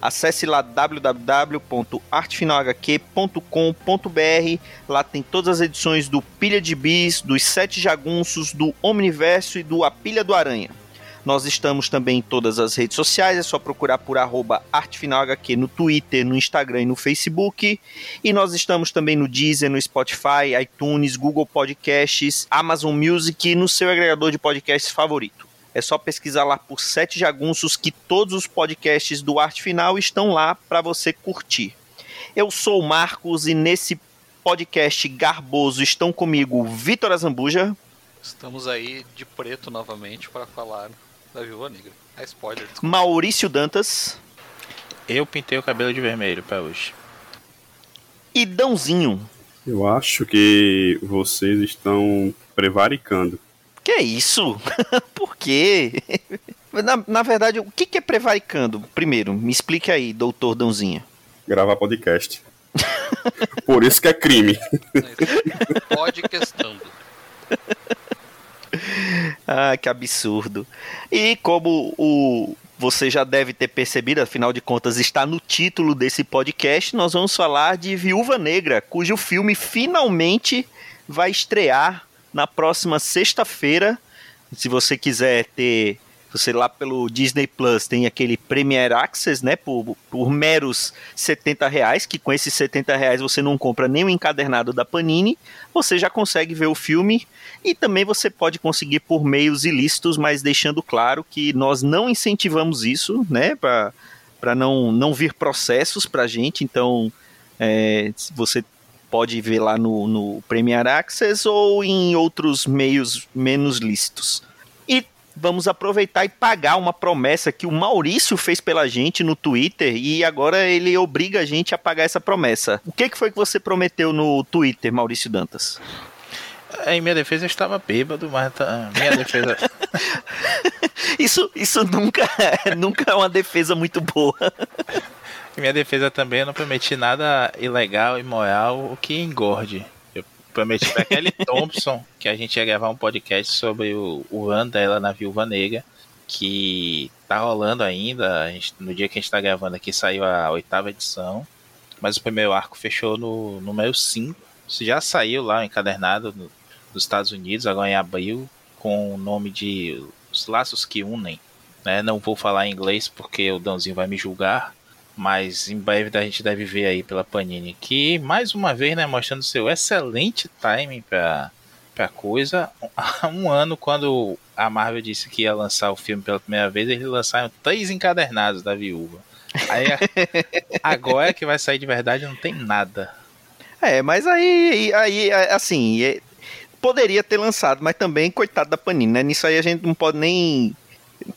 Acesse lá www.artefinalhq.com.br. Lá tem todas as edições do Pilha de Bis, dos Sete Jagunços, do Omniverso e do A Pilha do Aranha. Nós estamos também em todas as redes sociais, é só procurar por arroba artefinalhq no Twitter, no Instagram e no Facebook. E nós estamos também no Deezer, no Spotify, iTunes, Google Podcasts, Amazon Music e no seu agregador de podcasts favorito. É só pesquisar lá por Sete Jagunços que todos os podcasts do Arte Final estão lá para você curtir. Eu sou o Marcos e nesse podcast garboso estão comigo Vitor Azambuja. Estamos aí de preto novamente para falar da Viúva Negra. É spoiler. Desculpa. Maurício Dantas. Eu pintei o cabelo de vermelho para hoje. E Dãozinho. Eu acho que vocês estão prevaricando. Que isso? Quê? Na, na, verdade, o que, que é prevaricando? Primeiro, me explique aí, doutor Dãozinho. Gravar podcast. Por isso que é crime. Podcastando. ah, que absurdo. E como o você já deve ter percebido, afinal de contas está no título desse podcast, nós vamos falar de Viúva Negra, cujo filme finalmente vai estrear na próxima sexta-feira. Se você quiser ter você lá pelo Disney Plus tem aquele Premier Access, né, por, por meros 70 reais, que com esses 70 reais você não compra nem o encadernado da Panini, você já consegue ver o filme. E também você pode conseguir por meios ilícitos, mas deixando claro que nós não incentivamos isso, né, para não, não vir processos para gente, então é, você pode ver lá no, no Premier Access ou em outros meios menos lícitos. E vamos aproveitar e pagar uma promessa que o Maurício fez pela gente no Twitter e agora ele obriga a gente a pagar essa promessa. O que, que foi que você prometeu no Twitter, Maurício Dantas? Em minha defesa eu estava bêbado, mas tá, minha defesa. isso isso nunca, nunca é uma defesa muito boa. Em minha defesa também eu não prometi nada ilegal, imoral, o que engorde prometi pra Kelly Thompson que a gente ia gravar um podcast sobre o, o ano dela na Viúva Negra, que tá rolando ainda. Gente, no dia que a gente tá gravando aqui saiu a oitava edição, mas o primeiro arco fechou no número 5. Isso já saiu lá encadernado no, nos Estados Unidos, agora em abril, com o nome de Os Laços que Unem. Né? Não vou falar em inglês porque o Dãozinho vai me julgar, mas em breve a gente deve ver aí pela Panini que mais uma vez, né, mostrando seu excelente timing para para coisa. Há um ano quando a Marvel disse que ia lançar o filme pela primeira vez, eles lançaram três encadernados da Viúva. Aí agora que vai sair de verdade não tem nada. É, mas aí aí assim, é, poderia ter lançado, mas também coitado da Panini, né? Nisso aí a gente não pode nem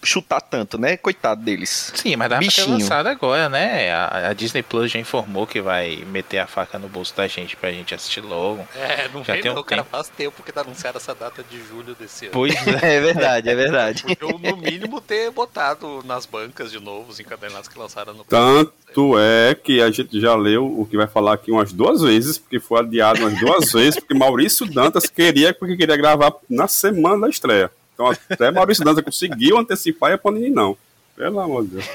chutar tanto, né? Coitado deles. Sim, mas dá Bichinho. pra ter lançado agora, né? A, a, Disney Plus já informou que vai meter a faca no bolso da gente pra gente assistir logo. É, não já vem tem um não, cara, faz tempo que tá anunciada essa data de julho desse ano. Pois é, é verdade, é verdade. Eu, no mínimo, ter botado nas bancas de novo os encadernados que lançaram no Tanto é que a gente já leu o que vai falar aqui umas duas vezes, porque foi adiado umas duas vezes, porque Maurício Dantas queria, porque queria gravar na semana da estreia. Então até Maurício Danza conseguiu antecipar e a Panini não. Pelo amor de Deus.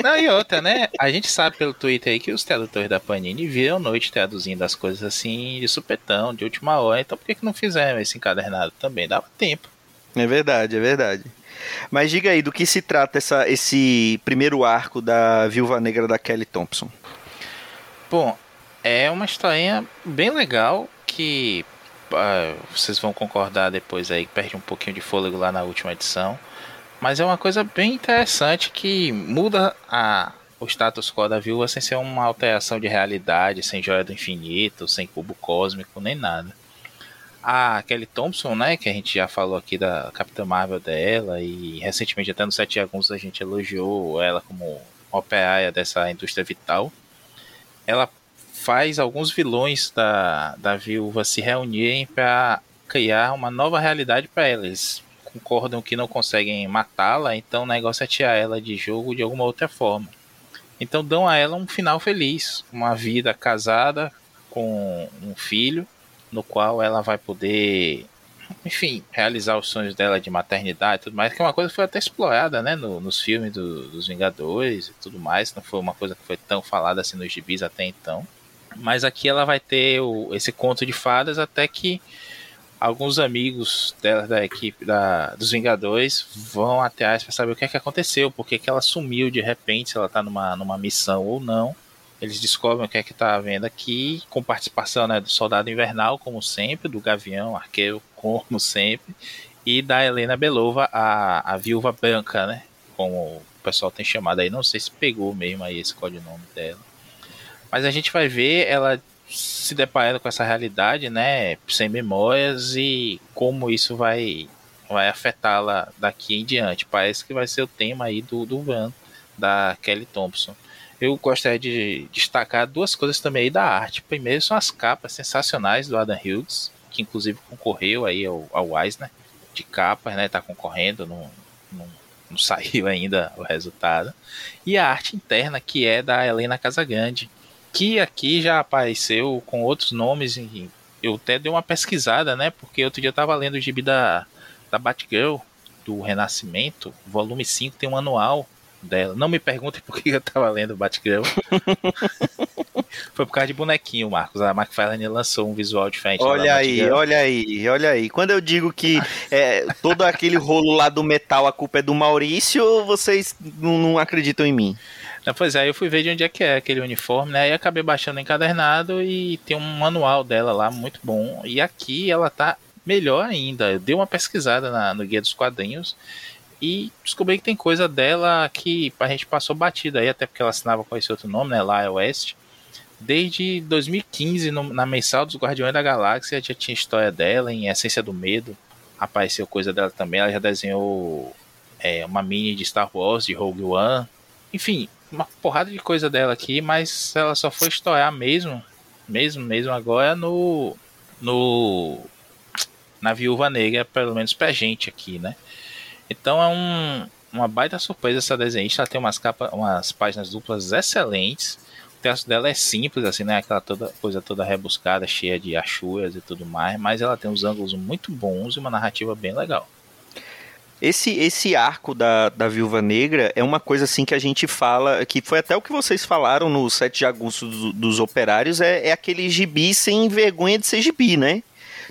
Não, e outra, né? A gente sabe pelo Twitter aí que os tradutores da Panini viram noite traduzindo as coisas assim de supetão, de última hora. Então por que, que não fizeram esse encadernado também? Dava tempo. É verdade, é verdade. Mas diga aí, do que se trata essa, esse primeiro arco da Viúva Negra da Kelly Thompson? Bom, é uma historinha bem legal que ah, vocês vão concordar depois aí que perde um pouquinho de fôlego lá na última edição. Mas é uma coisa bem interessante que muda a, o status quo da viúva sem ser uma alteração de realidade, sem joia do infinito, sem cubo cósmico, nem nada. A Kelly Thompson, né, que a gente já falou aqui da Capitã Marvel dela, e recentemente até no Sete Agunços a gente elogiou ela como operária dessa indústria vital. Ela faz alguns vilões da, da viúva se reunirem para criar uma nova realidade para eles. Concordam que não conseguem matá-la, então o negócio é tirar ela de jogo de alguma outra forma. Então dão a ela um final feliz, uma vida casada com um filho, no qual ela vai poder, enfim, realizar os sonhos dela de maternidade e tudo mais, que é uma coisa que foi até explorada, né, no, nos filmes do, dos Vingadores e tudo mais, não foi uma coisa que foi tão falada assim nos gibis até então. Mas aqui ela vai ter o, esse conto de fadas até que alguns amigos dela da equipe da, dos Vingadores vão atrás para saber o que é que aconteceu, por que, ela sumiu de repente, se ela tá numa, numa missão ou não. Eles descobrem o que é que tá havendo aqui, com participação né, do Soldado Invernal, como sempre, do Gavião, Arqueiro, como sempre, e da Helena Belova, a, a Viúva Branca, né? Como o pessoal tem chamado aí. Não sei se pegou mesmo aí esse codinome dela. Mas a gente vai ver ela se deparando com essa realidade, né, sem memórias e como isso vai vai afetá-la daqui em diante. Parece que vai ser o tema aí do, do Van, da Kelly Thompson. Eu gostaria de destacar duas coisas também aí da arte. Primeiro são as capas sensacionais do Adam Hughes, que inclusive concorreu aí ao, ao Eisner de capas, né, tá concorrendo, não, não, não saiu ainda o resultado. E a arte interna, que é da Helena Casagrande, que aqui já apareceu com outros nomes. Eu até dei uma pesquisada, né? Porque outro dia eu tava lendo o gibi da, da Batgirl, do Renascimento, volume 5, tem um anual dela. Não me perguntem por que eu tava lendo Batgirl. Foi por causa de bonequinho, Marcos. A McFarlane lançou um visual diferente. Olha aí, olha aí, olha aí. Quando eu digo que é, todo aquele rolo lá do metal, a culpa é do Maurício, vocês não, não acreditam em mim. Não, pois é, eu fui ver de onde é que é aquele uniforme, né? E acabei baixando encadernado e tem um manual dela lá muito bom. E aqui ela tá melhor ainda. Eu dei uma pesquisada na, no guia dos quadrinhos e descobri que tem coisa dela que a gente passou batida aí, até porque ela assinava com esse outro nome, né? Lá West. Desde 2015, no, na mensal dos Guardiões da Galáxia, já tinha história dela em Essência do Medo. Apareceu coisa dela também. Ela já desenhou é, uma mini de Star Wars, de Rogue One. Enfim, uma porrada de coisa dela aqui, mas ela só foi estourar mesmo, mesmo, mesmo agora no. no. na Viúva Negra, pelo menos pra gente aqui, né? Então é um, uma baita surpresa essa desenhista. Ela tem umas, capas, umas páginas duplas excelentes. O texto dela é simples, assim, né? Aquela toda, coisa toda rebuscada, cheia de achuras e tudo mais. Mas ela tem uns ângulos muito bons e uma narrativa bem legal. Esse, esse arco da, da Viúva Negra é uma coisa assim que a gente fala, que foi até o que vocês falaram no 7 de agosto do, dos operários, é, é aquele gibi sem vergonha de ser gibi, né?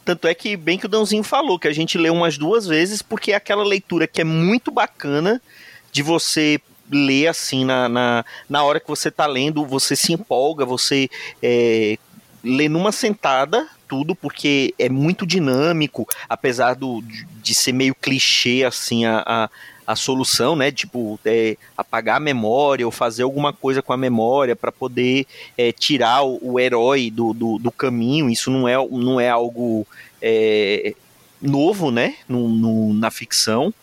Tanto é que, bem que o Dãozinho falou, que a gente lê umas duas vezes, porque é aquela leitura que é muito bacana de você ler assim na, na, na hora que você está lendo, você se empolga, você é, lê numa sentada tudo, porque é muito dinâmico, apesar do, de ser meio clichê assim a, a, a solução, né? Tipo, é, apagar a memória ou fazer alguma coisa com a memória para poder é, tirar o, o herói do, do, do, caminho. Isso não é, não é algo é, novo, né? No, no, na ficção,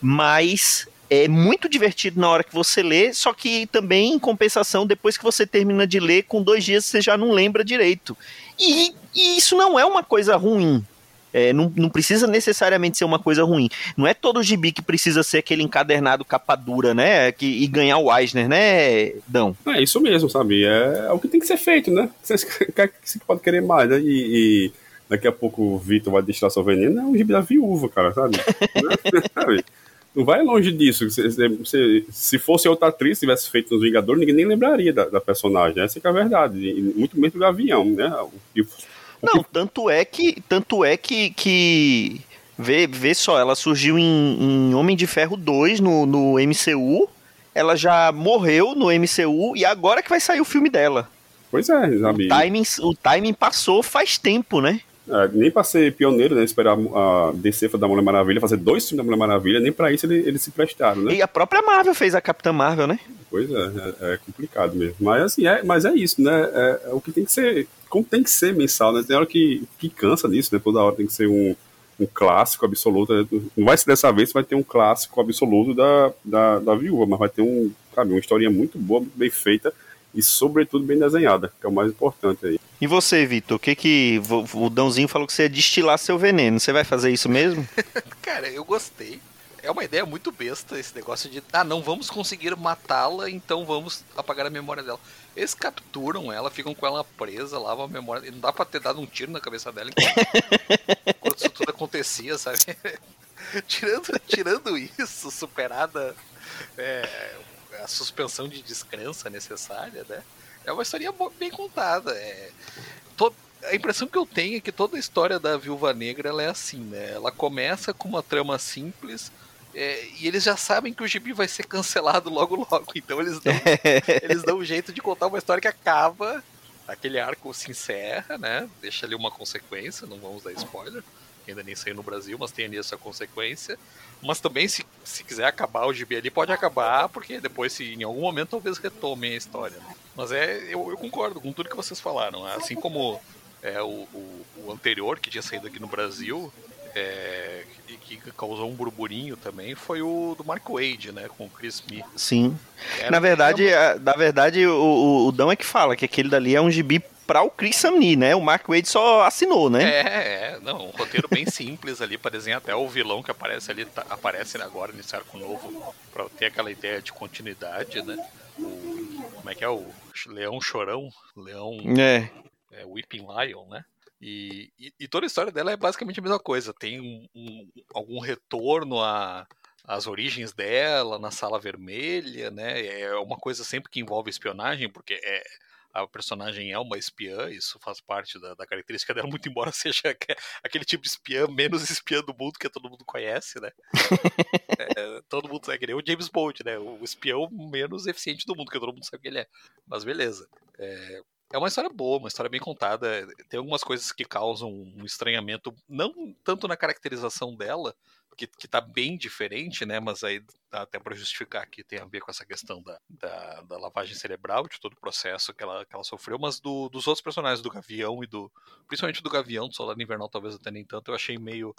mas é muito divertido na hora que você lê, só que também, em compensação, depois que você termina de ler, com dois dias você já não lembra direito. E, e isso não é uma coisa ruim. É, não, não, precisa necessariamente ser uma coisa ruim. Não é todo gibi que precisa ser aquele encadernado capa dura, né? Que, e ganhar o Eisner, né, Dão? É isso mesmo, sabe? É, é o que tem que ser feito, né? Você, você pode querer mais, né? E, e daqui a pouco o Vitor vai deixar seu veneno. É um gibi da viúva, cara, sabe? sabe? Não vai longe disso. Se, se, se fosse outra atriz tivesse feito nos Vingadores, ninguém nem lembraria da, da personagem. Essa é a verdade. E muito menos do Gavião, né? O, Não, tanto é que. Tanto é que. que... Vê, vê só, ela surgiu em, em Homem de Ferro 2 no, no MCU. Ela já morreu no MCU e agora que vai sair o filme dela. Pois é, sabe? O timing, o timing passou faz tempo, né? É, nem pra ser pioneiro, né? Esperar a DC da Mulher Maravilha, fazer dois filmes da Mulher Maravilha, nem pra isso eles, se prestaram, né? E a própria Marvel fez a Capitã Marvel, né? Pois é, é, é complicado mesmo. Mas assim, é, mas é isso, né? É, é, o que tem que ser, como tem que ser mensal, né? Tem hora que, que cansa disso, né? Toda hora tem que ser um, um clássico absoluto. Né? Não vai ser dessa vez, vai ter um clássico absoluto da, da, da viúva, mas vai ter um, sabe, uma historinha muito boa, muito bem feita e, sobretudo, bem desenhada, que é o mais importante aí. E você, Vitor, o que que. O Dãozinho falou que você ia destilar seu veneno. Você vai fazer isso mesmo? Cara, eu gostei. É uma ideia muito besta esse negócio de. Ah, não vamos conseguir matá-la, então vamos apagar a memória dela. Eles capturam ela, ficam com ela presa, lavam a memória. E não dá pra ter dado um tiro na cabeça dela enquanto, enquanto isso tudo acontecia, sabe? tirando, tirando isso, superada é, a suspensão de descrença necessária, né? É uma historinha bem contada. É, to, a impressão que eu tenho é que toda a história da Viúva Negra é assim, né? Ela começa com uma trama simples. É, e eles já sabem que o gibi vai ser cancelado logo logo, então eles dão, eles dão um jeito de contar uma história que acaba, aquele arco se encerra, né? Deixa ali uma consequência, não vamos dar spoiler que ainda nem saiu no Brasil, mas tem ali essa consequência. Mas também, se, se quiser acabar o gibi ali, pode acabar, porque depois, se em algum momento, talvez retomem a história. Né? Mas é, eu, eu, concordo com tudo que vocês falaram. Assim como é, o, o, o anterior, que tinha saído aqui no Brasil, é, que, que, causou um burburinho também foi o do Mark Wade, né, com o Chris Smith. Sim. Era na verdade, na verdade o, o, o Dão é que fala que aquele dali é um gibi para o Chris Samney, né? O Mark Wade só assinou, né? É, é, não, um roteiro bem simples ali para desenhar até o vilão que aparece ali, tá, aparece agora nesse arco novo, para ter aquela ideia de continuidade, né? O, como é que é o Leão Chorão, Leão é. é Weeping Lion, né? E, e, e, toda a história dela é basicamente a mesma coisa. Tem um, um, algum retorno a, as origens dela na sala vermelha, né? É uma coisa sempre que envolve espionagem, porque é, a personagem é uma espiã, isso faz parte da, da característica dela, muito embora seja aquele tipo de espiã menos espiã do mundo que todo mundo conhece, né? é, todo mundo sabe que ele é o James Bond, né? O espião menos eficiente do mundo, que todo mundo sabe que ele é. Mas beleza. É, é uma história boa, uma história bem contada. Tem algumas coisas que causam um estranhamento, não tanto na caracterização dela, que, que tá bem diferente, né? Mas aí dá até para justificar que tem a ver com essa questão da, da, da, lavagem cerebral, de todo o processo que ela, que ela sofreu, mas do, dos outros personagens, do Gavião e do. Principalmente do Gavião, do Soldado Invernal, talvez até nem tanto, eu achei meio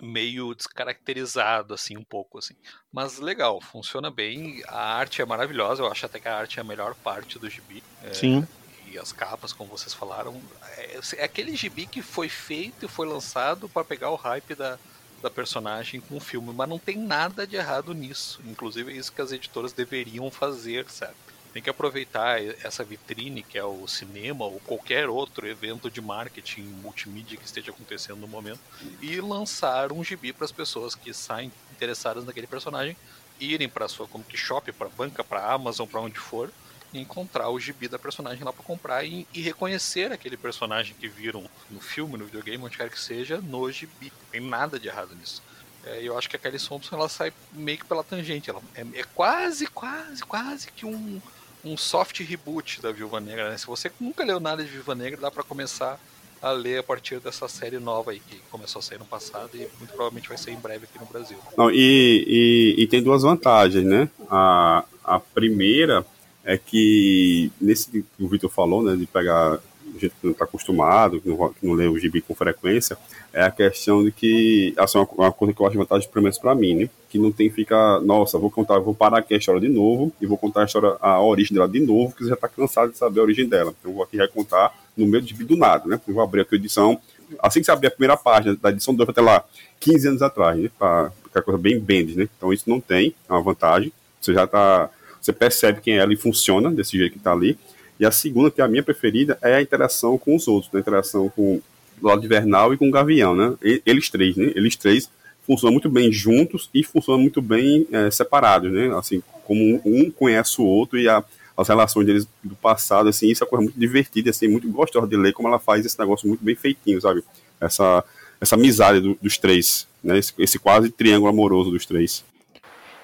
meio descaracterizado assim um pouco assim mas legal funciona bem a arte é maravilhosa eu acho até que a arte é a melhor parte do gibi é, sim e as capas como vocês falaram é, é aquele gibi que foi feito e foi lançado para pegar o hype da, da personagem com o filme, mas não tem nada de errado nisso. Inclusive é isso que as editoras deveriam fazer, certo? Tem que aproveitar essa vitrine que é o cinema ou qualquer outro evento de marketing multimídia que esteja acontecendo no momento e lançar um gibi para as pessoas que saem interessadas naquele personagem irem para sua Comic Shop, para banca, para Amazon, para onde for encontrar o gibi da personagem lá para comprar e, e, reconhecer aquele personagem que viram no filme, no videogame, onde quer que seja, no gibi. Não tem nada de errado nisso. É, eu acho que a Kelly Thompson ela sai meio que pela tangente. Ela é, é quase, quase, quase que um, um soft reboot da Viúva Negra. Né? Se você nunca leu nada de Viúva Negra, dá para começar a ler a partir dessa série nova aí, que começou a sair no passado e muito provavelmente vai ser em breve aqui no Brasil. Não, e, e, e tem duas vantagens, né? A, a primeira é que, nesse que o Vitor falou, né, de pegar gente que não está acostumado, que não, que não lê o gibi com frequência, é a questão de que, assim, uma, uma coisa que eu acho vantagem, pelo menos para mim, né, que não tem que ficar, nossa, vou contar, vou parar aqui a história de novo e vou contar a história, a origem dela de novo, que você já está cansado de saber a origem dela. Então, eu vou aqui recontar no do gibi do nada, né, eu vou abrir aqui a edição, assim que você abrir a primeira página da edição 2, até lá, 15 anos atrás, né, para ficar coisa bem bend, né, então isso não tem, é uma vantagem, você já está você percebe quem é ela e funciona desse jeito que está ali. E a segunda, que é a minha preferida, é a interação com os outros, né? a interação com o lado invernal e com o gavião, né? Eles três, né? Eles três funcionam muito bem juntos e funcionam muito bem é, separados, né? Assim, como um conhece o outro e a, as relações deles do passado, assim, isso é uma coisa muito divertida, assim, muito gostosa de ler, como ela faz esse negócio muito bem feitinho, sabe? Essa, essa amizade do, dos três, né? Esse, esse quase triângulo amoroso dos três.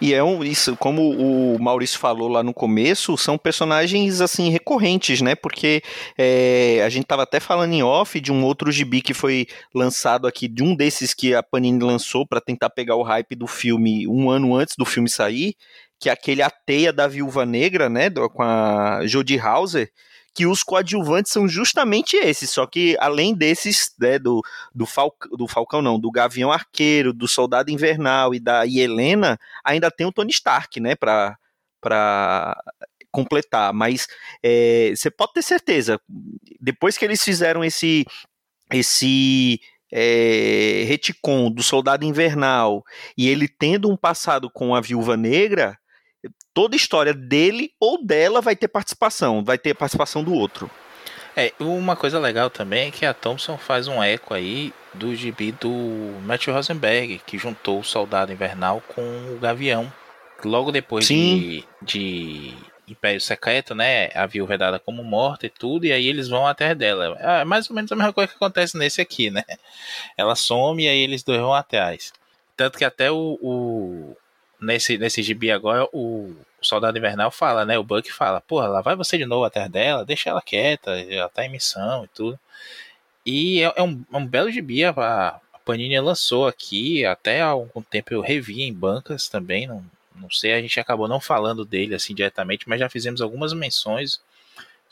E é um, isso, como o Maurício falou lá no começo, são personagens assim recorrentes, né? Porque é, a gente tava até falando em off de um outro gibi que foi lançado aqui, de um desses que a Panini lançou para tentar pegar o hype do filme um ano antes do filme sair, que é aquele A Teia da Viúva Negra, né? Com a Jodie Hauser que os coadjuvantes são justamente esses, só que além desses, né, do, do, do Falcão não, do Gavião Arqueiro, do Soldado Invernal e da Helena, ainda tem o Tony Stark, né, pra, pra completar, mas é, você pode ter certeza, depois que eles fizeram esse esse é, retcon do Soldado Invernal e ele tendo um passado com a Viúva Negra, toda história dele ou dela vai ter participação, vai ter participação do outro. É, uma coisa legal também é que a Thompson faz um eco aí do gibi do Matthew Rosenberg, que juntou o Soldado Invernal com o Gavião. Logo depois de, de Império Secreto, né? A viúva é dada como morta e tudo, e aí eles vão atrás dela. É mais ou menos a mesma coisa que acontece nesse aqui, né? Ela some e aí eles dois vão atrás. Tanto que até o, o nesse, nesse gibi agora, o, Soldado Invernal fala, né? O Buck fala, porra, lá vai você de novo atrás dela, deixa ela quieta, ela tá em missão e tudo. E é, é um, é um belo gibi, a, a Panini lançou aqui, até há algum tempo eu revi em bancas também, não, não sei, a gente acabou não falando dele assim diretamente, mas já fizemos algumas menções.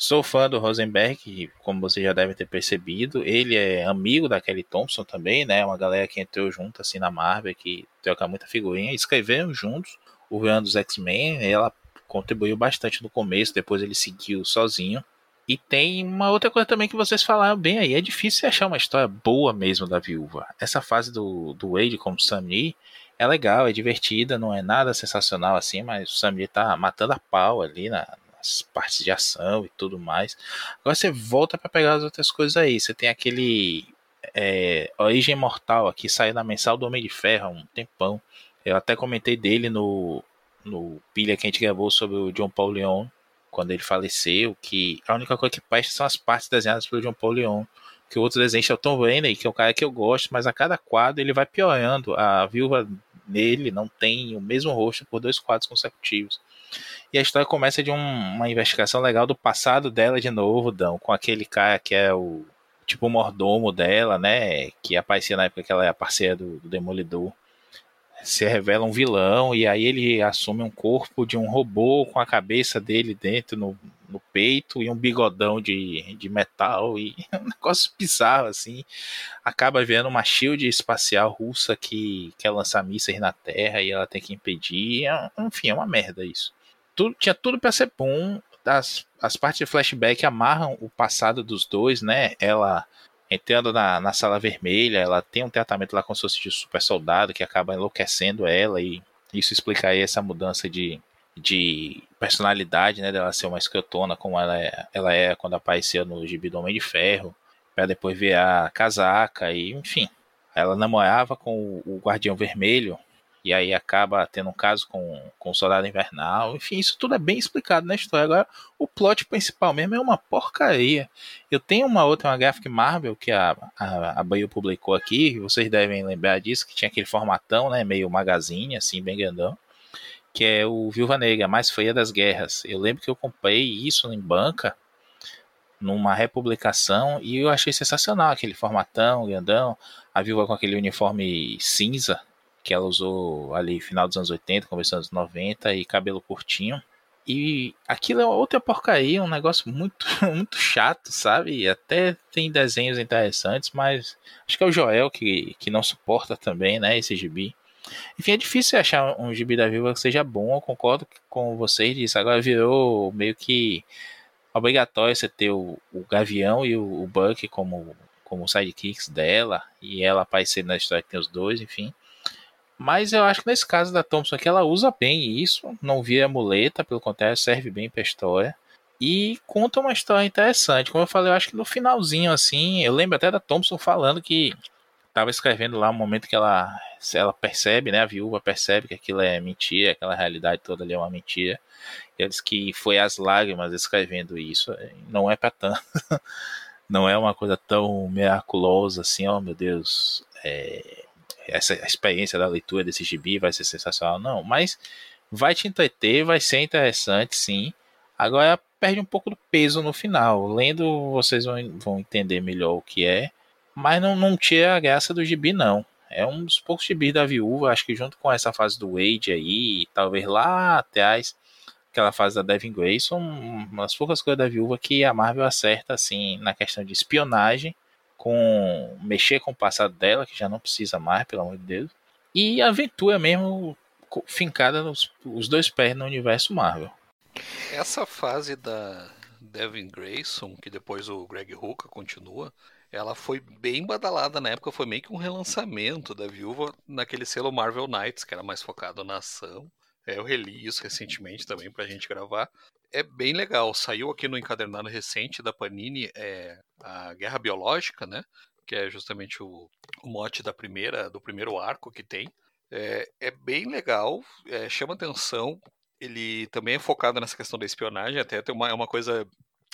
Sou fã do Rosenberg, como você já deve ter percebido. Ele é amigo da Kelly Thompson também, né? Uma galera que entrou junto assim na Marvel, que troca muita figurinha. Escreveram juntos o Run dos X-Men. Ela contribuiu bastante no começo, depois ele seguiu sozinho. E tem uma outra coisa também que vocês falaram bem aí. É difícil achar uma história boa mesmo da viúva. Essa fase do, do Wade como Sam Lee é legal, é divertida, não é nada sensacional assim, mas o Sam Lee tá matando a pau ali na, nas partes de ação e tudo mais. Agora você volta para pegar as outras coisas aí. Você tem aquele é, Origem Mortal aqui, saiu na mensal do Homem de Ferro há um tempão. Eu até comentei dele no, no pilha que a gente gravou sobre o John Paul Leon, quando ele faleceu, que a única coisa que presta são as partes desenhadas pelo John Paul Leon que o outro desenho é o Tom Rainey, que é um cara que eu gosto, mas a cada quadro ele vai piorando. A viúva nele não tem o mesmo rosto por dois quadros consecutivos. E a história começa de um, uma investigação legal do passado dela de novo, Dão, com aquele cara que é o tipo o mordomo dela, né? Que aparecia na época que ela é a parceira do, do Demolidor se revela um vilão e aí ele assume um corpo de um robô com a cabeça dele dentro no, no peito e um bigodão de, de metal e um negócio bizarro assim. Acaba vendo uma shield espacial russa que quer lançar mísseis na Terra e ela tem que impedir. É enfim, é uma merda isso. Tudo, tinha tudo para ser bom. As, as partes de flashback amarram o passado dos dois, né? Ela entrando na, na sala vermelha, ela tem um tratamento lá com se de super soldado que acaba enlouquecendo ela e isso explica aí essa mudança de, de personalidade, né, dela ser uma escrotona como ela é, ela é quando apareceu no Gibi do Homem de Ferro, para depois ver a casaca e enfim. Ela namorava com o, o Guardião Vermelho, e aí acaba tendo um caso com, com o Soldado Invernal. Enfim, isso tudo é bem explicado na história. Agora, o plot principal mesmo é uma porcaria. Eu tenho uma outra, uma Graphic Marvel, que a, a, a publicou aqui, vocês devem lembrar disso, que tinha aquele formatão, né, meio magazine, assim, bem grandão, que é o Viúva Negra, mais feia das guerras. Eu lembro que eu comprei isso em banca, numa republicação, e eu achei sensacional aquele formatão, grandão, a viúva com aquele uniforme cinza, que ela usou ali final dos anos 80, começo dos anos 90 e cabelo curtinho. E aquilo é outra porcaria, um negócio muito, muito chato, sabe? Até tem desenhos interessantes, mas acho que é o Joel que, que não suporta também, né, esse gibi. Enfim, é difícil achar um gibi da Viva que seja bom, eu concordo com vocês disso. Agora virou meio que obrigatório você ter o, o Gavião e o, o Buck como, como sidekicks dela, e ela aparecer na história que tem os dois, enfim. Mas eu acho que nesse caso da Thompson aqui, ela usa bem isso, não vira muleta, pelo contrário, serve bem pra história. E conta uma história interessante. Como eu falei, eu acho que no finalzinho, assim, eu lembro até da Thompson falando que estava escrevendo lá um momento que ela, ela percebe, né, a viúva percebe que aquilo é mentira, aquela realidade toda ali é uma mentira. E ela que foi as lágrimas escrevendo isso. Não é para tanto. não é uma coisa tão miraculosa assim, oh meu Deus. É, essa experiência da leitura desse gibi vai ser sensacional, não, mas vai te entreter, vai ser interessante, sim. Agora perde um pouco do peso no final. Lendo, vocês vão, vão entender melhor o que é, mas não, não tira a graça do gibi, não. É um dos poucos gibis da viúva, acho que junto com essa fase do Wade aí, talvez lá atrás, aquela fase da Devin Grayson, uma das poucas coisas da viúva que a Marvel acerta, assim, na questão de espionagem com mexer com o passado dela, que já não precisa mais, pelo amor de Deus, e aventura mesmo fincada nos os dois pés no universo Marvel. Essa fase da Devin Grayson, que depois o Greg Hooker continua, ela foi bem badalada na época, foi meio que um relançamento da viúva naquele selo Marvel Knights, que era mais focado na ação. É, eu reli isso recentemente também pra gente gravar. É bem legal. Saiu aqui no encadernado recente da Panini é, a Guerra Biológica, né? Que é justamente o, o mote da primeira, do primeiro arco que tem. É, é bem legal, é, chama atenção. Ele também é focado nessa questão da espionagem, até tem uma, é uma coisa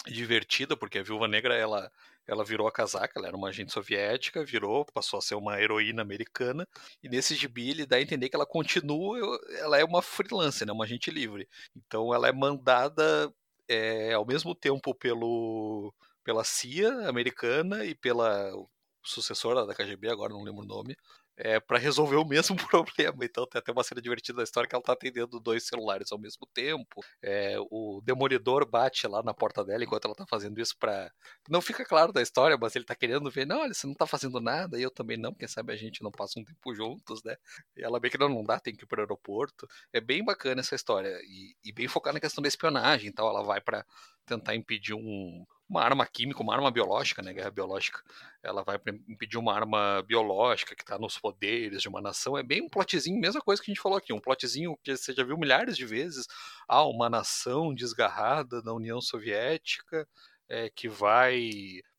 divertida, porque a Viúva Negra ela ela virou a casaca, ela era uma agente soviética, virou, passou a ser uma heroína americana, e nesse gibi ele dá a entender que ela continua, ela é uma freelancer, né, uma agente livre. Então ela é mandada é, ao mesmo tempo pelo, pela CIA americana e pela sucessora da KGB, agora não lembro o nome, é, para resolver o mesmo problema. Então tem até uma cena divertida da história que ela tá atendendo dois celulares ao mesmo tempo. É, o demolidor bate lá na porta dela enquanto ela tá fazendo isso para Não fica claro da história, mas ele tá querendo ver, não, olha, você não tá fazendo nada, e eu também não, quem sabe a gente não passa um tempo juntos, né? E ela bem que não, não dá, tem que ir pro aeroporto. É bem bacana essa história, e, e bem focada na questão da espionagem, então ela vai para tentar impedir um, uma arma química, uma arma biológica, né, guerra biológica. Ela vai impedir uma arma biológica que está nos poderes de uma nação. É bem um plotzinho, mesma coisa que a gente falou aqui, um plotzinho que você já viu milhares de vezes. Ah, uma nação desgarrada da União Soviética é, que vai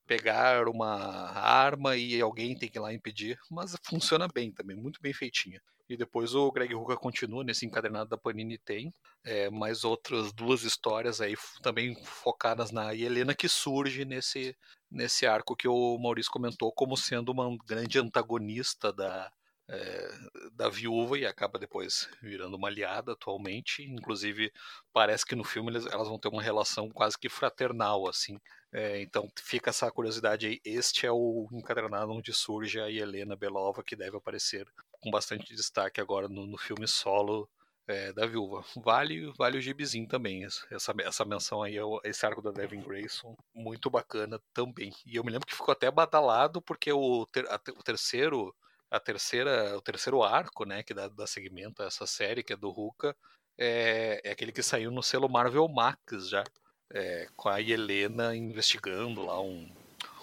pegar uma arma e alguém tem que ir lá impedir, mas funciona bem também, muito bem feitinha. E depois o Greg Ruka continua nesse encadernado da Panini tem é, mais outras duas histórias aí também focadas na Helena que surge nesse, nesse arco que o Maurício comentou como sendo uma grande antagonista da, é, da viúva e acaba depois virando uma aliada atualmente. Inclusive, parece que no filme eles, elas vão ter uma relação quase que fraternal, assim. É, então fica essa curiosidade aí. Este é o encadernado onde surge a Helena Belova, que deve aparecer com bastante destaque agora no, no filme solo é, da viúva. Vale, vale o gibizinho também. Essa, essa menção aí, esse arco da Devin Grayson, muito bacana também. E eu me lembro que ficou até badalado porque o, ter, a, o terceiro a terceira o terceiro arco né que dá, dá segmento a essa série que é do Ruka é, é aquele que saiu no selo Marvel Max já é, com a Helena investigando lá um,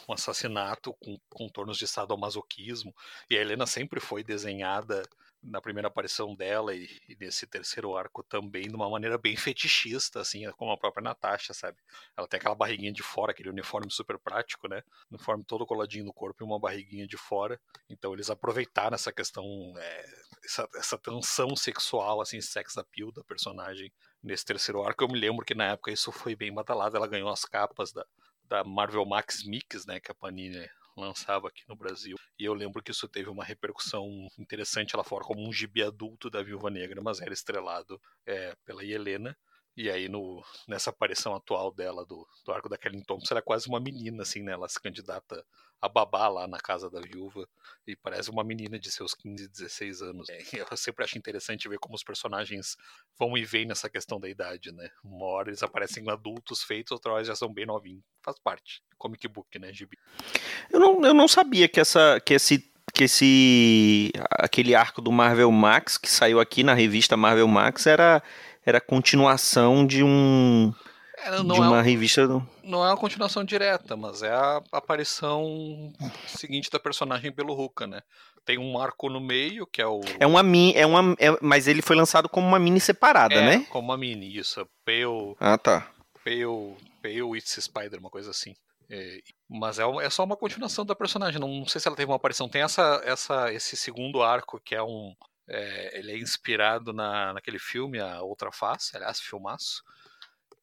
um assassinato com contornos de sadomasoquismo. E a Helena sempre foi desenhada na primeira aparição dela e, e, nesse terceiro arco também de uma maneira bem fetichista, assim, como a própria Natasha, sabe? Ela tem aquela barriguinha de fora, aquele uniforme super prático, né? Uniforme todo coladinho no corpo e uma barriguinha de fora. Então eles aproveitaram essa questão, é, essa, essa tensão sexual, assim, sex appeal da personagem nesse terceiro arco. Eu me lembro que na época isso foi bem batalhado, ela ganhou as capas da, da Marvel Max Mix, né, que a Panini lançava aqui no Brasil. E eu lembro que isso teve uma repercussão interessante lá fora, como um gibi adulto da Viúva Negra, mas era estrelado é, pela Helena. E aí, no, nessa aparição atual dela, do, do arco da Kelly Thompson, era quase uma menina, assim, né? Ela se candidata a babá lá na casa da viúva. E parece uma menina de seus 15, 16 anos. É, eu sempre acho interessante ver como os personagens vão e vêm nessa questão da idade, né? Uma hora eles aparecem adultos feitos, outra hora já são bem novinhos. Faz parte. Comic book, né, Gibi? Eu não, eu não sabia que, essa, que esse que esse aquele arco do Marvel Max que saiu aqui na revista Marvel Max era era continuação de um é, de uma é revista do... não é uma continuação direta mas é a aparição seguinte da personagem pelo Ruka né tem um arco no meio que é o é uma mini é uma é, mas ele foi lançado como uma mini separada é, né como uma mini isso Pale ah tá Pale Pale It's Spider uma coisa assim é, mas é, é, só uma continuação da personagem. Não, não, sei se ela teve uma aparição. Tem essa, essa, esse segundo arco que é um. É, ele é inspirado na, naquele filme, A Outra Face, aliás, filmaço.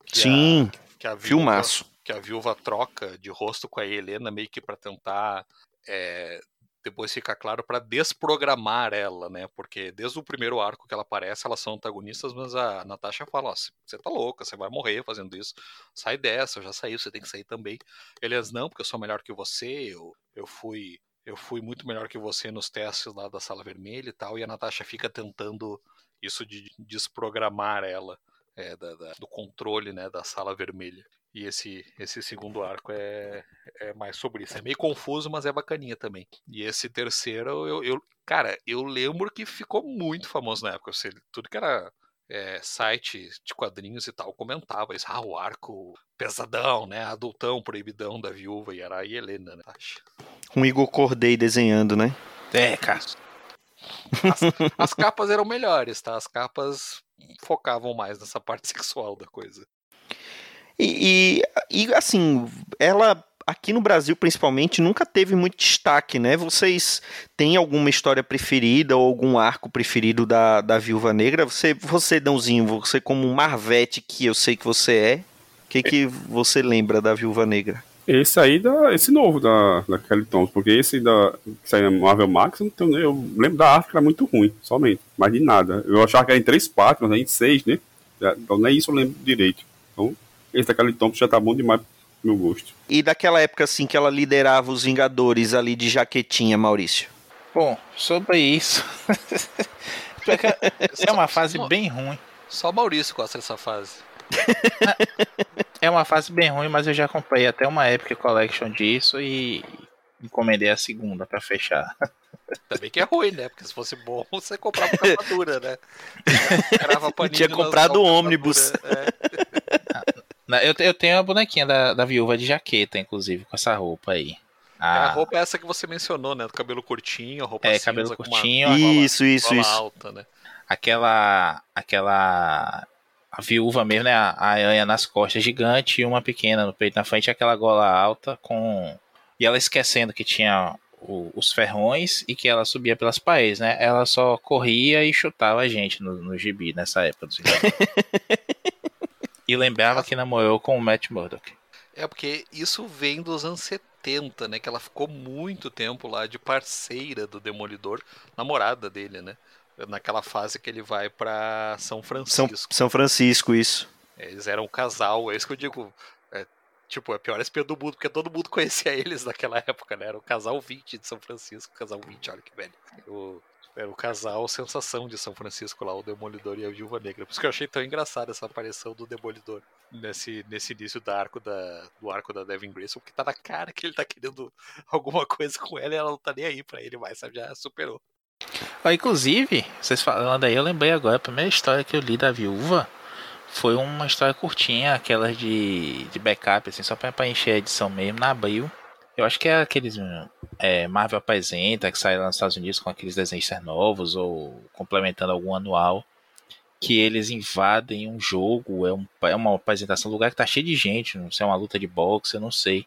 Que Sim, a, que a viúva, filmaço. Que a viúva troca de rosto com a Helena meio que para tentar é, depois fica claro para desprogramar ela, né? Porque desde o primeiro arco que ela aparece, elas são antagonistas, mas a Natasha fala: você tá louca, você vai morrer fazendo isso, sai dessa, eu já saí, você tem que sair também. Eles não, porque eu sou melhor que você, eu, eu fui. Eu fui muito melhor que você nos testes lá da sala vermelha e tal, e a Natasha fica tentando isso de desprogramar ela é, da, da, do controle né, da sala vermelha. E esse, esse segundo arco é, é mais sobre isso. É meio confuso, mas é bacaninha também. E esse terceiro, eu, eu cara, eu lembro que ficou muito famoso na época. Tudo que era é, site de quadrinhos e tal comentava isso. Ah, o arco pesadão, né? Adultão, proibidão da viúva e era a Helena, né? Com Igor Corday desenhando, né? É, cara. As, as capas eram melhores, tá? As capas focavam mais nessa parte sexual da coisa. E, e, e, assim, ela aqui no Brasil principalmente nunca teve muito destaque, né? Vocês têm alguma história preferida ou algum arco preferido da, da Viúva Negra? Você, você Dãozinho, você como um Marvete que eu sei que você é, o que, que você lembra da Viúva Negra? Esse aí, da, esse novo da, da Kelly Thompson, porque esse da, que saiu Marvel Max, então, eu lembro da arte que era muito ruim, somente, mas de nada. Eu achava que era em três partes, mas era em seis, né? Então nem isso eu lembro direito. Então, esse da Kelly Thompson já tá bom demais meu gosto. E daquela época, assim, que ela liderava os Vingadores ali de jaquetinha, Maurício? Bom, sobre isso. é uma fase bem ruim. Só Maurício gosta dessa fase. É uma fase bem ruim, mas eu já comprei até uma Epic Collection disso e encomendei a segunda para fechar. Também que é ruim, né? Porque se fosse bom, você comprava capa dura, né? Tinha comprado o ônibus. É. Eu, eu tenho a bonequinha da, da viúva de jaqueta, inclusive, com essa roupa aí. A, a roupa é essa que você mencionou, né? Do cabelo curtinho, a roupa É, cabelo curtinho. Uma, isso, isso, gola isso. alta, né? Aquela. Aquela a viúva mesmo, né? A aranha nas costas gigante e uma pequena no peito na frente, aquela gola alta com. E ela esquecendo que tinha o, os ferrões e que ela subia pelas paredes, né? Ela só corria e chutava a gente no, no gibi nessa época dos E lembrava que namorou com o Matt Murdock. É, porque isso vem dos anos 70, né? Que ela ficou muito tempo lá de parceira do Demolidor, namorada dele, né? naquela fase que ele vai para São Francisco. São, São Francisco, isso. É, eles eram um casal, é isso que eu digo. É, tipo, é a pior SP do mundo, porque todo mundo conhecia eles naquela época, né? Era o casal 20 de São Francisco, casal 20, olha que velho. O, era o casal sensação de São Francisco lá, o Demolidor e a Viúva Negra. Por isso que eu achei tão engraçado essa aparição do Demolidor nesse, nesse início da arco da, do arco da Devin Grayson, porque tá na cara que ele tá querendo alguma coisa com ela e ela não tá nem aí pra ele mais, sabe? Já superou. Inclusive, vocês falando aí, eu lembrei agora, a primeira história que eu li da viúva foi uma história curtinha, aquelas de, de backup, assim, só pra, encher a edição mesmo, na abril. Eu acho que é aqueles é, Marvel apresenta, que sai lá nos Estados Unidos com aqueles desenhos novos, ou complementando algum anual, que eles invadem um jogo, é, um, é uma apresentação, um lugar que tá cheio de gente, não sei, é uma luta de boxe, eu não sei.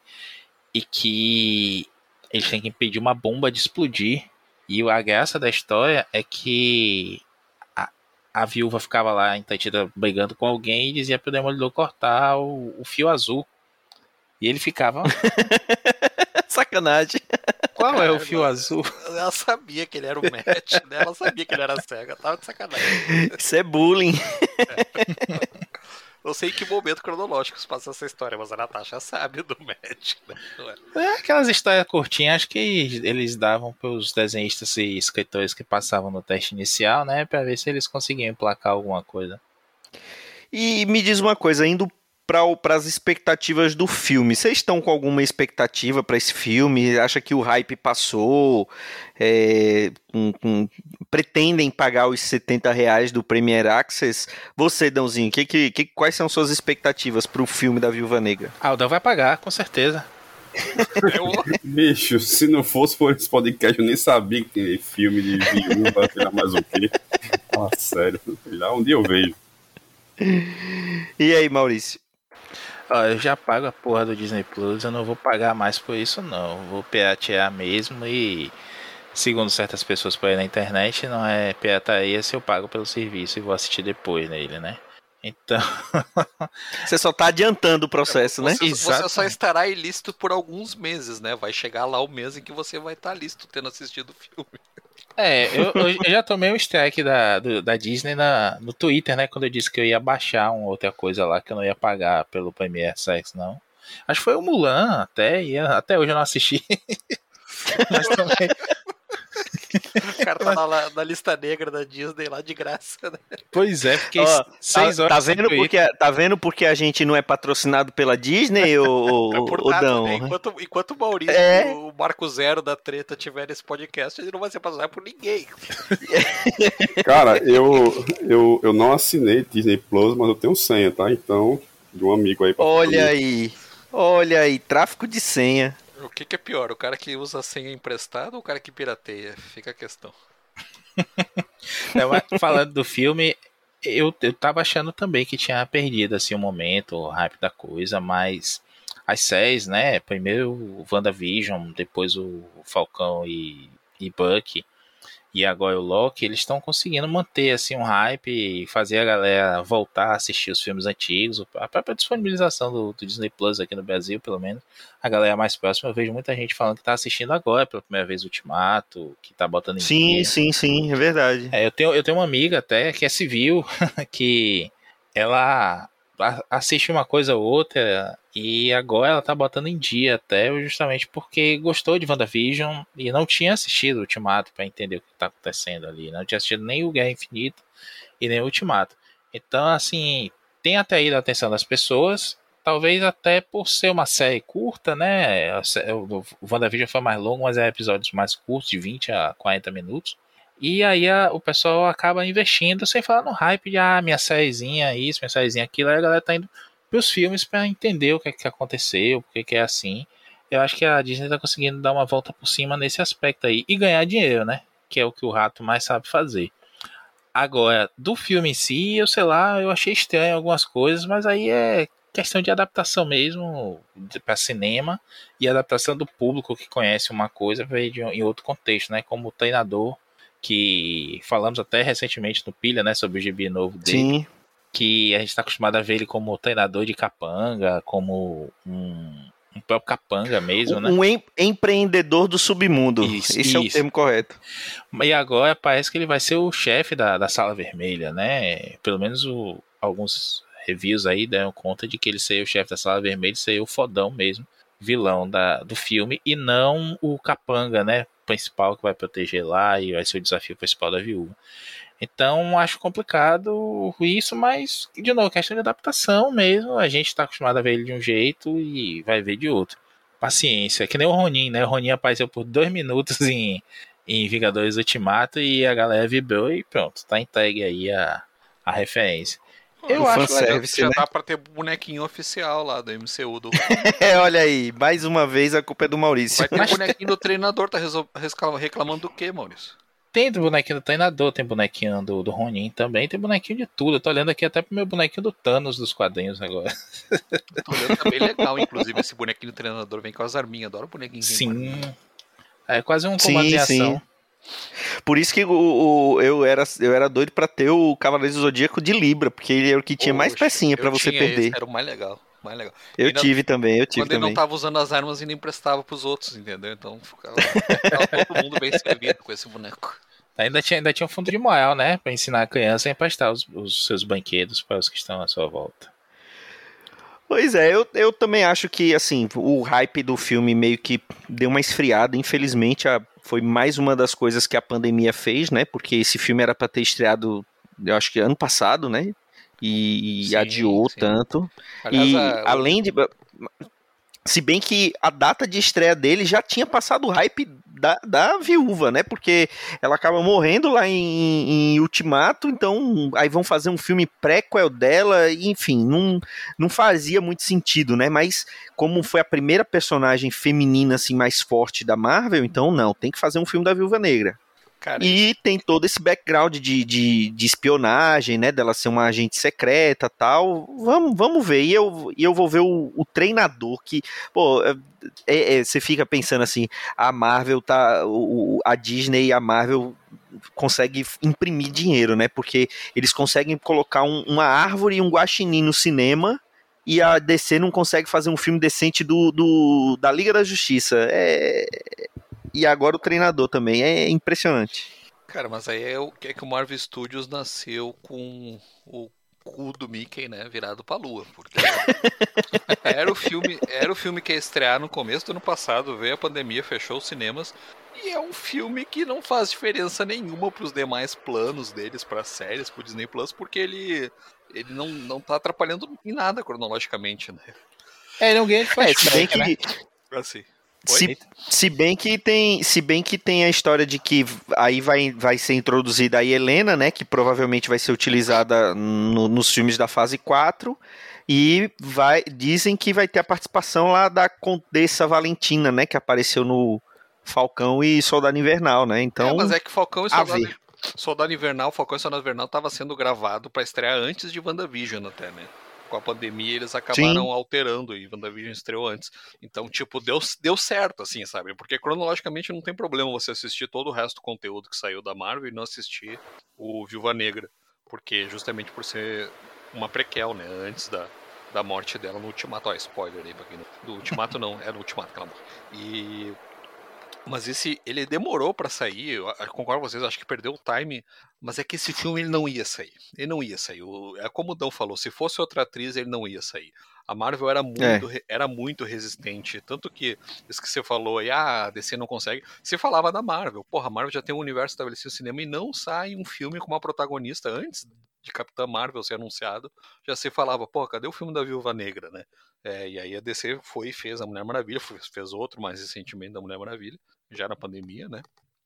E que eles têm que impedir uma bomba de explodir e a graça da história é que a, a viúva ficava lá entretida brigando com alguém e dizia pro Demolidor cortar o, o fio azul. E ele ficava. Sacanagem. Qual Cara, é o fio ela, azul? Ela sabia que ele era o match, né? Ela sabia que ele era cega, tava de sacanagem. Isso é bullying. É. Não sei em que momento cronológico se passa essa história, mas a Natasha sabe do Matt. Né? É aquelas histórias curtinhas, acho que eles davam para os desenhistas e escritores que passavam no teste inicial, né? Para ver se eles conseguiam emplacar alguma coisa. E me diz uma coisa, indo para as expectativas do filme. Vocês estão com alguma expectativa para esse filme? Acha que o hype passou? É, um, um, pretendem pagar os 70 reais do Premier Access? Você, Dãozinho, que, que, que, quais são suas expectativas para o filme da Viúva Negra? Ah, o Dão vai pagar, com certeza. Bicho, se não fosse por esse podcast, eu nem sabia que tinha filme de viúva, sei lá mais o quê. Ah, sério. Lá um dia eu vejo. E aí, Maurício? Ó, eu já pago a porra do Disney Plus, eu não vou pagar mais por isso não. Vou piratear mesmo e segundo certas pessoas por aí na internet, não é pirataria se eu pago pelo serviço e vou assistir depois nele, né? Então. você só tá adiantando o processo, você, né? Você só estará ilícito por alguns meses, né? Vai chegar lá o mês em que você vai estar lícito tendo assistido o filme. É, eu, eu, já tomei um strike da, do, da Disney na, no Twitter, né? Quando eu disse que eu ia baixar uma outra coisa lá, que eu não ia pagar pelo Premier Sex, não. Acho que foi o Mulan, até, ia, até hoje eu não assisti. Mas também. O cara tá na, na, lista negra da Disney lá de graça, né? Pois é, porque Ó, seis tá, horas. Tá vendo, porque, tá vendo porque a gente não é patrocinado pela Disney, ou, é por nada, Dão? Né? Enquanto, enquanto o Maurício, é... o Marco Zero da treta tiver nesse podcast, ele não vai ser patrocinado por ninguém. Cara, eu, eu, eu não assinei Disney Plus, mas eu tenho senha, tá? Então, de um amigo aí. Olha aí. Olha aí, tráfico de senha. O que, que, é pior, o cara que usa senha emprestada ou o cara que pirateia? Fica a questão. é, falando do filme, eu, eu tava achando também que tinha perdido assim um momento, o hype da coisa, mas as séries, né? Primeiro o WandaVision, depois o Falcão e, e Bucky e agora o Loki, eles estão conseguindo manter assim um hype e fazer a galera voltar a assistir os filmes antigos. A própria disponibilização do, do, Disney Plus aqui no Brasil, pelo menos, a galera mais próxima, eu vejo muita gente falando que está assistindo agora pela primeira vez o Ultimato, que está botando em Sim, dia. sim, sim, é verdade. É, eu, tenho, eu tenho uma amiga até que é civil, que ela assiste uma coisa ou outra e agora ela tá botando em dia até justamente porque gostou de WandaVision e não tinha assistido Ultimato para entender o que tá acontecendo ali. Não tinha assistido nem o Guerra Infinita e nem o Ultimato. Então, assim, tem até aí a atenção das pessoas, talvez até por ser uma série curta, né? O WandaVision foi mais longo, mas é episódios mais curtos, de 20 a 40 minutos. E aí a, o pessoal acaba investindo sem falar no hype de ah, minha sériezinha isso, minha sériezinha aquilo. Aí a galera tá indo pros filmes para entender o que, é que aconteceu, por que é assim. Eu acho que a Disney tá conseguindo dar uma volta por cima nesse aspecto aí e ganhar dinheiro, né? Que é o que o rato mais sabe fazer. Agora, do filme em si, eu sei lá, eu achei estranho algumas coisas, mas aí é questão de adaptação mesmo para cinema e adaptação do público que conhece uma coisa em outro contexto, né? Como treinador que falamos até recentemente no Pilha, né, sobre o gibi novo dele. Sim. Que a gente está acostumado a ver ele como treinador de capanga, como um, um próprio capanga mesmo, né? Um em, empreendedor do submundo. Isso, Esse isso. é o termo correto. E agora parece que ele vai ser o chefe da, da Sala Vermelha, né? Pelo menos o, alguns reviews aí deram conta de que ele seria o chefe da Sala Vermelha, seria o fodão mesmo, vilão da, do filme, e não o capanga, né? Principal que vai proteger lá e vai ser o desafio principal da viúva. Então acho complicado isso, mas de novo, questão de adaptação mesmo. A gente está acostumado a ver ele de um jeito e vai ver de outro. Paciência, que nem o Ronin, né? O Ronin apareceu por dois minutos em, em Vingadores Ultimato e a galera vibrou e pronto, tá entregue aí a, a referência. Eu acho que já né? dá pra ter bonequinho oficial lá do MCU. Do... é, olha aí, mais uma vez a culpa é do Maurício. Vai ter Mas... bonequinho do treinador, tá reclamando do que, Maurício? Tem bonequinho do treinador, tem bonequinho do, do Ronin também, tem bonequinho de tudo. Eu tô olhando aqui até pro meu bonequinho do Thanos dos quadrinhos agora. tô olhando, tá bem legal, inclusive, esse bonequinho do treinador vem com as arminhas, adoro bonequinho. Sim. É quase um comando sim, de ação. Sim. Por isso que o, o, eu, era, eu era doido para ter o Cavaleiro do Zodíaco de Libra, porque ele era o que tinha Poxa, mais pecinha para você perder. Esse, era o mais legal. Mais legal. Eu ainda, tive também, eu tive quando também. ele não tava usando as armas e nem emprestava pros outros, entendeu? Então ficava, ficava todo mundo bem servido com esse boneco. Ainda tinha, ainda tinha um fundo de moral, né? Pra ensinar a criança a emprestar os, os seus banquedos para os que estão à sua volta. Pois é, eu, eu também acho que, assim, o hype do filme meio que deu uma esfriada. Infelizmente, a, foi mais uma das coisas que a pandemia fez, né? Porque esse filme era para ter estreado, eu acho que ano passado, né? E, sim, adiou sim. tanto. Aliás, e a, além de. Se bem que a data de estreia dele já tinha passado o hype da, da viúva, né? Porque ela acaba morrendo lá em, em Ultimato, então aí vão fazer um filme prequel dela, enfim, não, não fazia muito sentido, né? Mas como foi a primeira personagem feminina assim mais forte da Marvel, então não, tem que fazer um filme da Viúva Negra. Cara, e tem todo esse background de, de, de, espionagem, né? Dela ser uma agente secreta tal. Vamos, vamos ver. E eu, e eu vou ver o, o treinador que. Pô, é, é, é, você fica pensando assim, a Marvel tá. O, a Disney e a Marvel consegue imprimir dinheiro, né? Porque eles conseguem colocar um, uma árvore e um guaxinim no cinema e a DC não consegue fazer um filme decente do, do da Liga da Justiça. É, e agora o treinador também. É impressionante. Cara, mas aí é o que é que o Marvel Studios nasceu com o cu do Mickey, né, virado pra lua, porque era o filme, era o filme que ia estrear no começo do ano passado, veio a pandemia, fechou os cinemas E é um filme que não faz diferença nenhuma pros demais planos deles, para séries, pro Disney Plus, porque ele, ele não, não tá atrapalhando em nada cronologicamente, né? É, ele é um game É, se bem que, né? Assim. Se, se bem que tem, se bem que tem a história de que aí vai, vai ser introduzida a Helena, né, que provavelmente vai ser utilizada no- nos filmes da fase 4 e vai dizem que vai ter a participação lá da Condessa Valentina, né, que apareceu no Falcão e Soldado Invernal, né? Então, é, mas é que Falcão e Soldado. Soldado Invernal, Falcão e Soldado Invernal tava sendo gravado pra estrear antes de WandaVision até, né? Com a pandemia eles acabaram Sim. alterando e WandaVision estreou antes. Então, tipo, deu, deu certo, assim, sabe? Porque cronologicamente não tem problema você assistir todo o resto do conteúdo que saiu da Marvel e não assistir o Viúva Negra. Porque justamente por ser uma prequel, né? Antes da, da morte dela no Ultimato. Ó, spoiler aí pra quem não... Do Ultimato não, é no Ultimato que ela morre. E mas esse, ele demorou pra sair, eu concordo com vocês, acho que perdeu o time, mas é que esse filme ele não ia sair. Ele não ia sair. O- é como o Dão falou, se fosse outra atriz, ele não ia sair. A Marvel era muito, re- era muito resistente, tanto que isso que você falou aí, ah, a DC não consegue. Se falava da Marvel, porra, a Marvel já tem um universo estabelecido no cinema e não sai um filme com uma protagonista antes de Capitã Marvel ser anunciado, já se falava, pô, cadê o filme da Viúva Negra, né? É, e aí a DC foi e fez a Mulher Maravilha, fez, fez outro mais recentemente da Mulher Maravilha já na pandemia, né?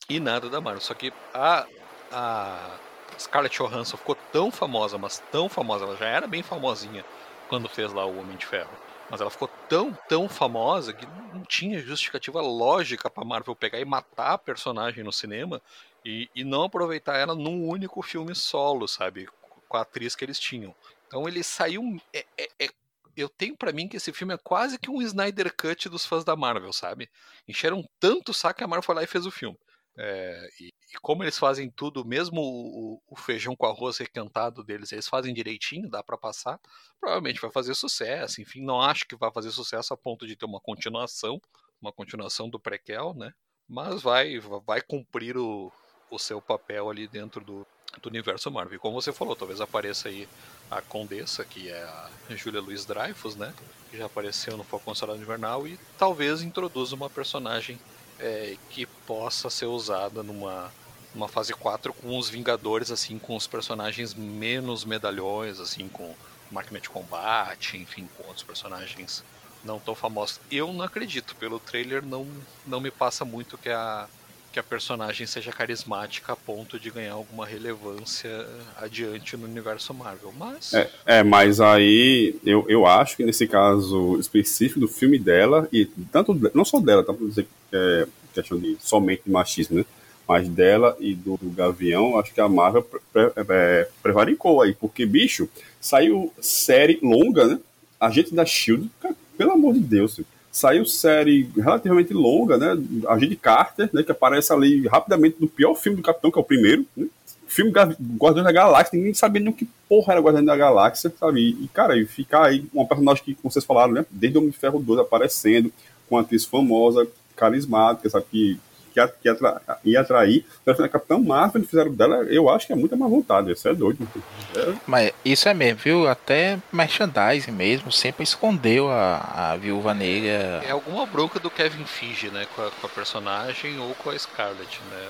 E nada da Marvel. Só que a, a Scarlett Johansson ficou tão famosa, mas tão famosa, ela já era bem famosinha quando fez lá o Homem de Ferro. Mas ela ficou tão, tão famosa que não tinha justificativa lógica pra Marvel pegar e matar a personagem no cinema e, e não aproveitar ela num único filme solo, sabe? Com a atriz que eles tinham. Então ele saiu. é- é- é- eu tenho pra mim que esse filme é quase que um Snyder Cut dos fãs da Marvel, sabe? encheram tanto saco que a Marvel foi lá e fez o filme. É, e, e como eles fazem tudo, mesmo o, o feijão com arroz requentado deles, eles fazem direitinho, dá pra passar, provavelmente vai fazer sucesso. Enfim, não acho que vai fazer sucesso a ponto de ter uma continuação, uma continuação do prequel, né? Mas vai, vai cumprir o, o seu papel ali dentro do, do universo Marvel. Como você falou, talvez apareça aí a Condessa, que é a Julia Louis Dreyfus, né? Que já apareceu no Falcão Soldado Invernal e talvez introduza uma personagem é, que possa ser usada numa, numa fase 4 com os Vingadores, assim, com os personagens menos medalhões, assim, com máquina de combate, enfim, com outros personagens não tão famosos. Eu não acredito, pelo trailer não, não me passa muito que a, que a personagem seja carismática a ponto de ganhar alguma relevância adiante no universo Marvel. Mas É, é, mas aí eu, eu acho que nesse caso específico do filme dela, e tanto não só dela, tá? Pra dizer que é questão de somente machismo, né? Mas dela e do, do Gavião, acho que a Marvel pre, pre, é, prevaricou aí, porque, bicho, saiu série longa, né? Agente da Shield, pelo amor de Deus, saiu série relativamente longa, né? Agente Carter, né? Que aparece ali rapidamente no pior filme do Capitão, que é o primeiro, né? filme Guardiões da Galáxia, ninguém sabia nem o que porra era Guardiões da Galáxia, sabe? E, cara, e ficar aí uma personagem que, como vocês falaram, né? Desde o Homem de Ferro 2 aparecendo, com uma atriz famosa, carismática, sabe? Que, que, que atra, ia atrair. Então, a Capitã Marvel fizeram dela, eu acho que é muita má vontade, isso é doido. É, Mas isso é mesmo, viu? Até merchandising mesmo sempre escondeu a, a viúva negra. é alguma bronca do Kevin Feige, né? Com a, com a personagem ou com a Scarlet, né?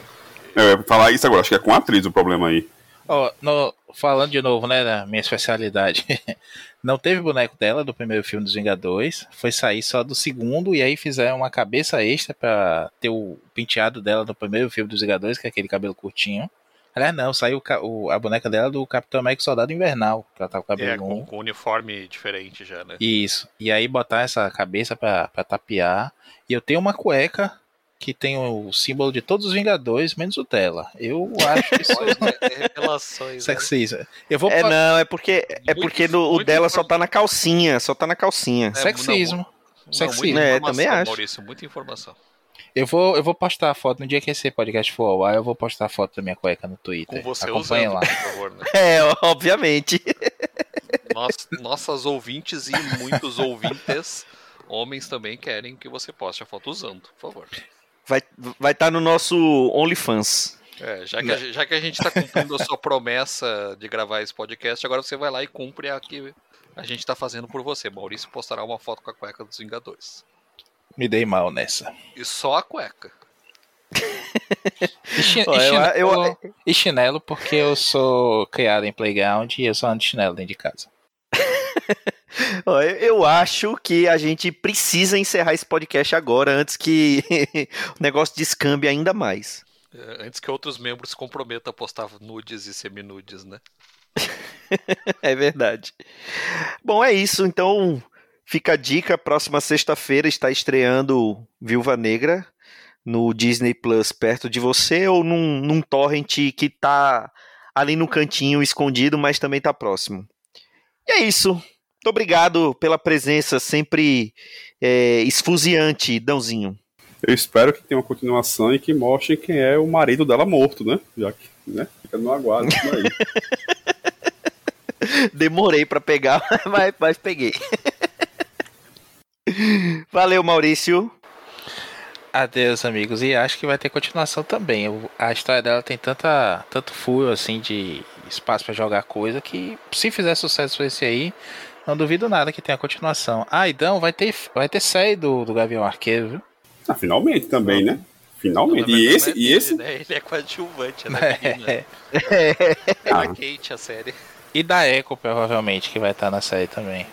eu ia falar isso agora, acho que é com a atriz o problema aí. Ó, no- falando de novo, né, da minha especialidade. Não teve boneco dela do primeiro filme dos Vingadores, foi sair só do segundo, e aí fizeram uma cabeça extra pra ter o penteado dela do primeiro filme dos Vingadores, que é aquele cabelo curtinho. Aliás, não, saiu o a boneca dela do Capitão América Soldado Invernal, que ela tá com o cabelo É, com, com uniforme diferente já, né? Isso. E aí botar essa cabeça pra, pra tapear. E eu tenho uma cueca que tem o símbolo de todos os Vingadores, menos o dela. Eu acho isso Olha, é- revelações. né? sexismo. Eu vou é não, é porque é Muito- porque no- o dela só tá na calcinha, só tá na calcinha. É, sexismo. Não, Sexismo. muita É, informação, também acho. Maurício, muita informação. Eu vou, eu vou postar a foto no dia que esse podcast for ao ar, eu vou postar a foto da minha cueca no Com Twitter. você Acompanhe usando, lá. por favor, né? É, obviamente. Nós, nossas ouvintes e muitos ouvintes, homens também querem que você poste a foto usando, por favor. Vai vai estar no nosso OnlyFans. É, já, que a, gente- já que a gente está cumprindo a sua promessa de gravar esse podcast, agora você vai lá e cumpre a que a gente está fazendo por você. Maurício postará uma foto com a cueca dos Vingadores. Me dei mal nessa. E só a cueca. E, chi- Ó, e eu- chinelo, eu- e chinelo porque eu sou criado em playground e eu só ando de chinelo dentro de casa. Eu acho que a gente precisa encerrar esse podcast agora, antes que o negócio descambe ainda mais. É, Antes que outros membros se comprometam a postar nudes e seminudes, né? É verdade. Bom, é isso. Então, fica a dica. Próxima sexta-feira está estreando Viúva Negra no Disney Plus perto de você ou num, num torrent que tá ali no cantinho escondido, mas também tá próximo. E é isso. Muito obrigado pela presença sempre é, esfuziante, Dãozinho. Eu espero que tenha uma continuação e que mostre quem é o marido dela morto, né? Já que, né? Fica no aguardo isso aí. Demorei pra pegar, mas, mas peguei. Valeu, Maurício. Adeus, amigos. E acho que vai ter continuação também. A história dela tem tanta, tanto furo assim de espaço pra jogar coisa que se fizer sucesso esse aí, não duvido nada que tenha continuação. Ah, então vai ter, vai ter série do, do Gavião Arqueiro, viu? Ah, finalmente também, né? Finalmente. Na E esse, é e dele, esse. né? Ele é coadjuvante, é da menina. É. É Ah. da Kate a série. E da Echo, provavelmente, que vai estar na série também.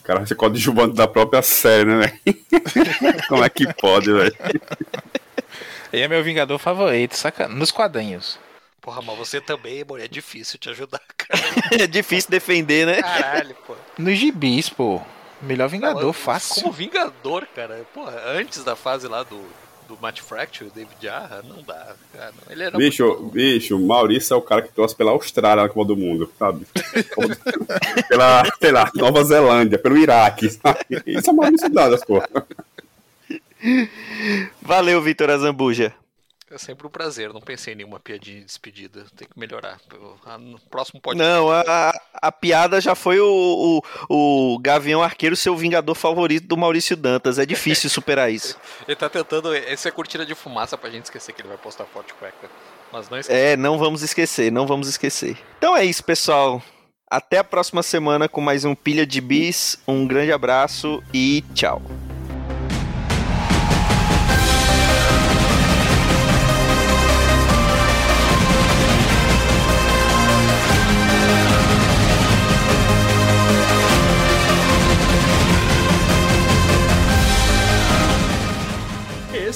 O cara vai ser coadjuvante da própria série, né, velho? Como é que pode, velho? Ele é meu Vingador favorito, saca? Nos quadrinhos. Porra, mas você também, amor, é difícil te ajudar, cara. É difícil defender, né? Caralho, pô. Nos gibis, pô. Melhor Vingador, Como fácil. Vingador, cara. Porra, antes da fase lá do, do Matt Fraction, o David Jarra, não dá. Cara, não. Ele era Bicho, muito... bicho, Maurício é o cara que torce pela Austrália na Copa do Mundo, sabe? pela, sei lá, Nova Zelândia, pelo Iraque, sabe? Isso é Maurício Dantas, pô. Valeu, Vitor Azambuja. É sempre um prazer, não pensei em nenhuma piadinha de despedida. Tem que melhorar. Ah, No próximo podcast. Não, a, a piada já foi o, o, o Gavião Arqueiro, seu vingador favorito do Maurício Dantas. É difícil superar isso. Ele tá tentando. Essa é a cortina de fumaça pra gente esquecer que ele vai postar forte cueca. Mas não esquece. É, não vamos esquecer, não vamos esquecer. Então é isso, pessoal. Até a próxima semana com mais um Pilha de Bis. Um grande abraço e tchau.